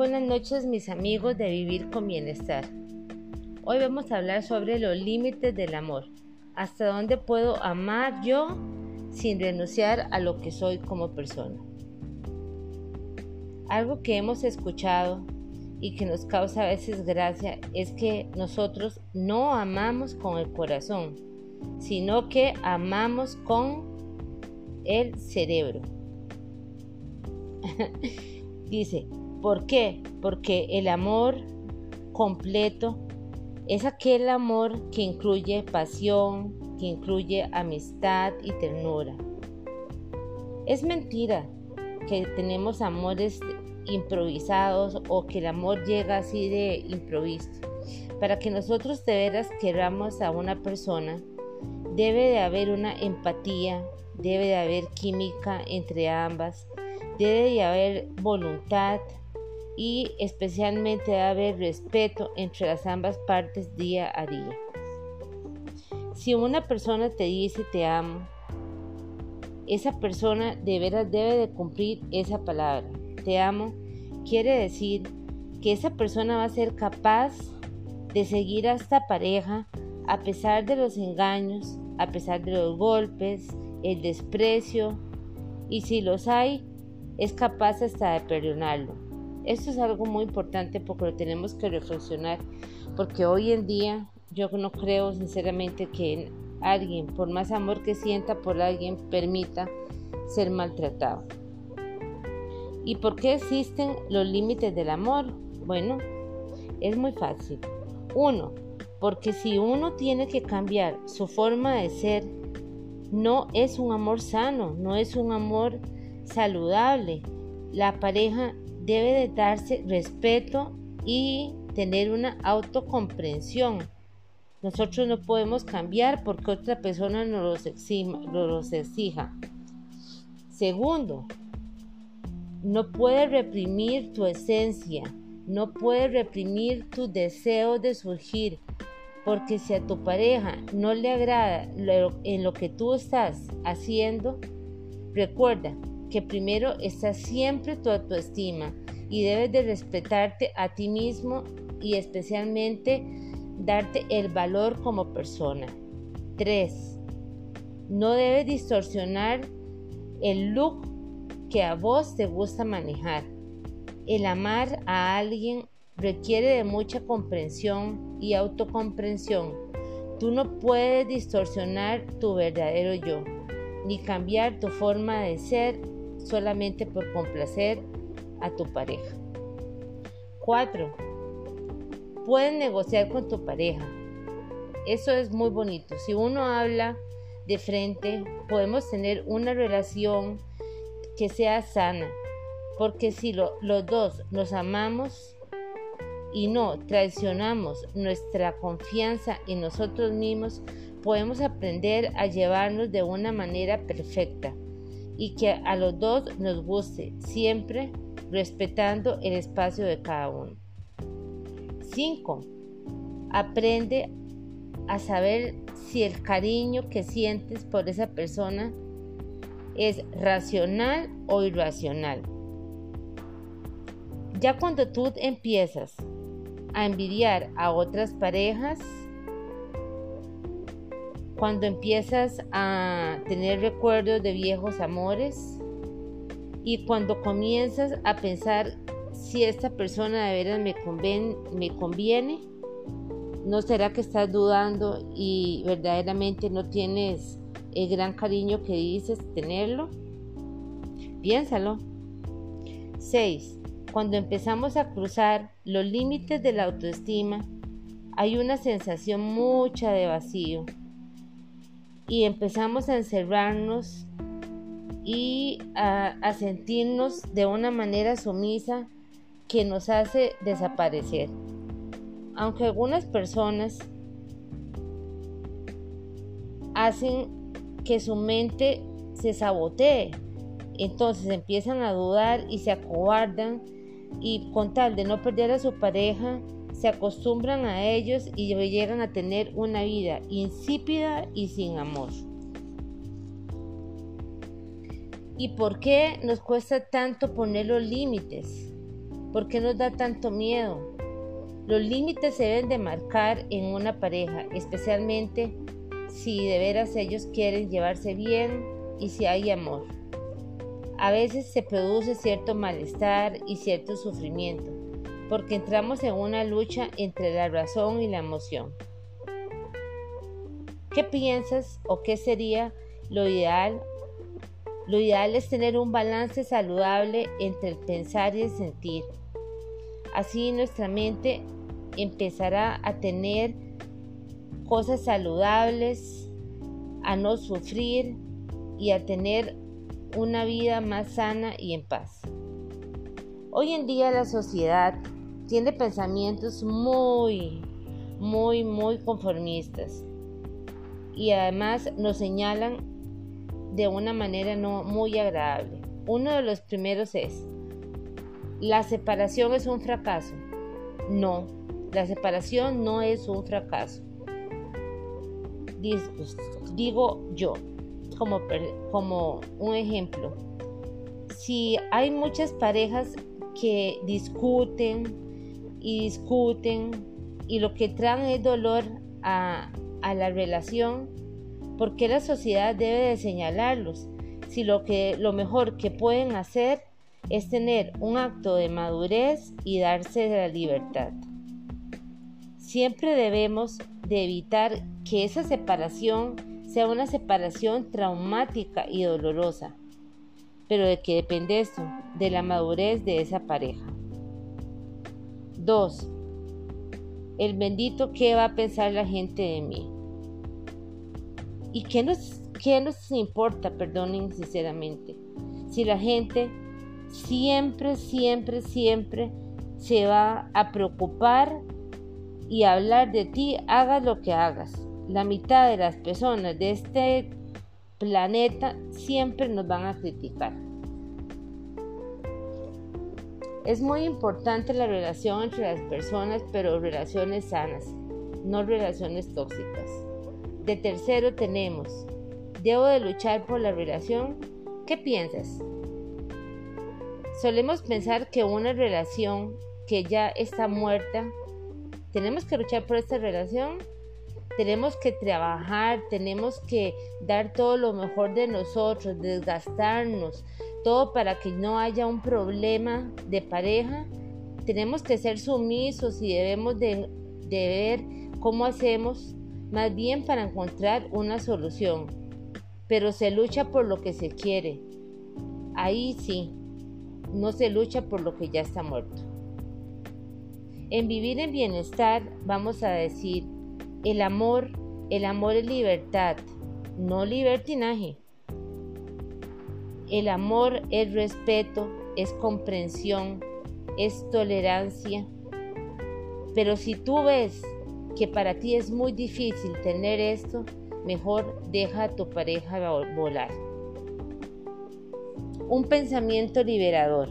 buenas noches mis amigos de Vivir con Bienestar. Hoy vamos a hablar sobre los límites del amor. Hasta dónde puedo amar yo sin renunciar a lo que soy como persona. Algo que hemos escuchado y que nos causa a veces gracia es que nosotros no amamos con el corazón, sino que amamos con el cerebro. Dice, ¿por qué? Porque el amor completo es aquel amor que incluye pasión, que incluye amistad y ternura. Es mentira que tenemos amores improvisados o que el amor llega así de improviso. Para que nosotros de veras queramos a una persona, debe de haber una empatía, debe de haber química entre ambas, debe de haber voluntad y especialmente debe haber respeto entre las ambas partes día a día. Si una persona te dice te amo, esa persona de veras debe de cumplir esa palabra. Te amo quiere decir que esa persona va a ser capaz de seguir a esta pareja a pesar de los engaños, a pesar de los golpes, el desprecio y si los hay, es capaz hasta de perdonarlo. Esto es algo muy importante porque lo tenemos que reflexionar porque hoy en día yo no creo sinceramente que alguien, por más amor que sienta por alguien, permita ser maltratado. ¿Y por qué existen los límites del amor? Bueno, es muy fácil. Uno, porque si uno tiene que cambiar su forma de ser, no es un amor sano, no es un amor saludable. La pareja debe de darse respeto y tener una autocomprensión. Nosotros no podemos cambiar porque otra persona nos los, exija. Segundo, no puedes reprimir tu esencia, no puedes reprimir tu deseo de surgir, porque si a tu pareja no le agrada en lo que tú estás haciendo, recuerda que primero está siempre tu autoestima y debes de respetarte a ti mismo y especialmente darte el valor como persona. 3. No debes distorsionar el look que a vos te gusta manejar. El amar a alguien requiere de mucha comprensión y autocomprensión. Tú no puedes distorsionar tu verdadero yo, ni cambiar tu forma de ser solamente por complacer a tu pareja. 4. Puedes negociar con tu pareja. Eso es muy bonito. Si uno habla de frente, podemos tener una relación que sea sana. Porque si los dos nos amamos y no traicionamos nuestra confianza en nosotros mismos, podemos aprender a llevarnos de una manera perfecta y que a los dos nos guste, siempre respetando el espacio de cada uno. 5. Aprende a saber si el cariño que sientes por esa persona es racional o irracional. Ya cuando tú empiezas a envidiar a otras parejas, cuando empiezas a tener recuerdos de viejos amores y cuando comienzas a pensar si esta persona de veras me, conviene, ¿no será que estás dudando y verdaderamente no tienes el gran cariño que dices tenerlo? Piénsalo. 6. Cuando empezamos a cruzar los límites de la autoestima, hay una sensación mucha de vacío y empezamos a encerrarnos y a, sentirnos de una manera sumisa que nos hace desaparecer. Aunque algunas personas hacen que su mente se sabotee, entonces empiezan a dudar y se acobardan y con tal de no perder a su pareja, se acostumbran a ellos y llegan a tener una vida insípida y sin amor. ¿Y por qué nos cuesta tanto poner los límites? ¿Por qué nos da tanto miedo? Los límites se deben de marcar en una pareja, especialmente si de veras ellos quieren llevarse bien y si hay amor. A veces se produce cierto malestar y cierto sufrimiento, porque entramos en una lucha entre la razón y la emoción. ¿Qué piensas o qué sería lo ideal? Lo ideal es tener un balance saludable entre el pensar y el sentir. Así nuestra mente empezará a tener cosas saludables, a no sufrir y a tener una vida más sana y en paz. Hoy en día la sociedad tiene pensamientos muy, muy, muy conformistas y además nos señalan de una manera no muy agradable. Uno de los primeros es, la separación es un fracaso. No, la separación no es un fracaso. Digo yo, como, como un ejemplo. Si hay muchas parejas que discuten y discuten y lo que traen es dolor a, la relación, ¿por qué la sociedad debe de señalarlos? Si lo, que, lo mejor que pueden hacer es tener un acto de madurez y darse la libertad. Siempre debemos de evitar que esa separación sea una separación traumática y dolorosa. Pero de qué depende esto? De la madurez de esa pareja. 2. El bendito qué va a pensar la gente de mí. ¿Y qué nos, qué nos importa, perdonen sinceramente? Si la gente siempre, siempre, siempre se va a preocupar y hablar de ti, hagas lo que hagas. La mitad de las personas de este planeta siempre nos van a criticar. Es muy importante la relación entre las personas, pero relaciones sanas, no relaciones tóxicas. De tercero tenemos, ¿debo de luchar por la relación? ¿Qué piensas? Solemos pensar que una relación que ya está muerta tenemos que luchar por esta relación, tenemos que trabajar, tenemos que dar todo lo mejor de nosotros, desgastarnos, todo para que no haya un problema de pareja. Tenemos que ser sumisos y debemos de, de ver cómo hacemos, más bien para encontrar una solución. Pero se lucha por lo que se quiere. Ahí sí, no se lucha por lo que ya está muerto. En vivir en bienestar vamos a decir, el amor, el amor es libertad, no libertinaje. El amor es respeto, es comprensión, es tolerancia. Pero si tú ves que para ti es muy difícil tener esto, mejor deja a tu pareja volar. Un pensamiento liberador.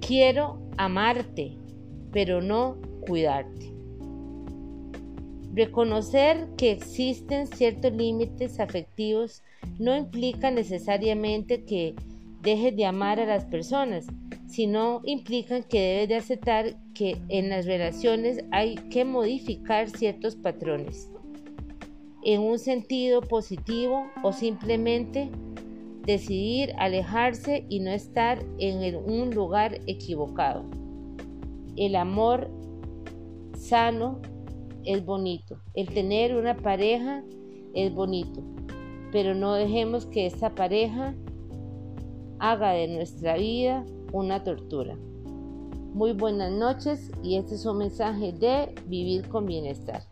Quiero amarte, pero no cuidarte. Reconocer que existen ciertos límites afectivos no implica necesariamente que dejes de amar a las personas, sino implica que debes de aceptar que en las relaciones hay que modificar ciertos patrones en un sentido positivo o simplemente decidir alejarse y no estar en un lugar equivocado. El amor sano es bonito. El tener una pareja es bonito. Pero no dejemos que esta pareja haga de nuestra vida una tortura. Muy buenas noches y este es un mensaje de vivir con bienestar.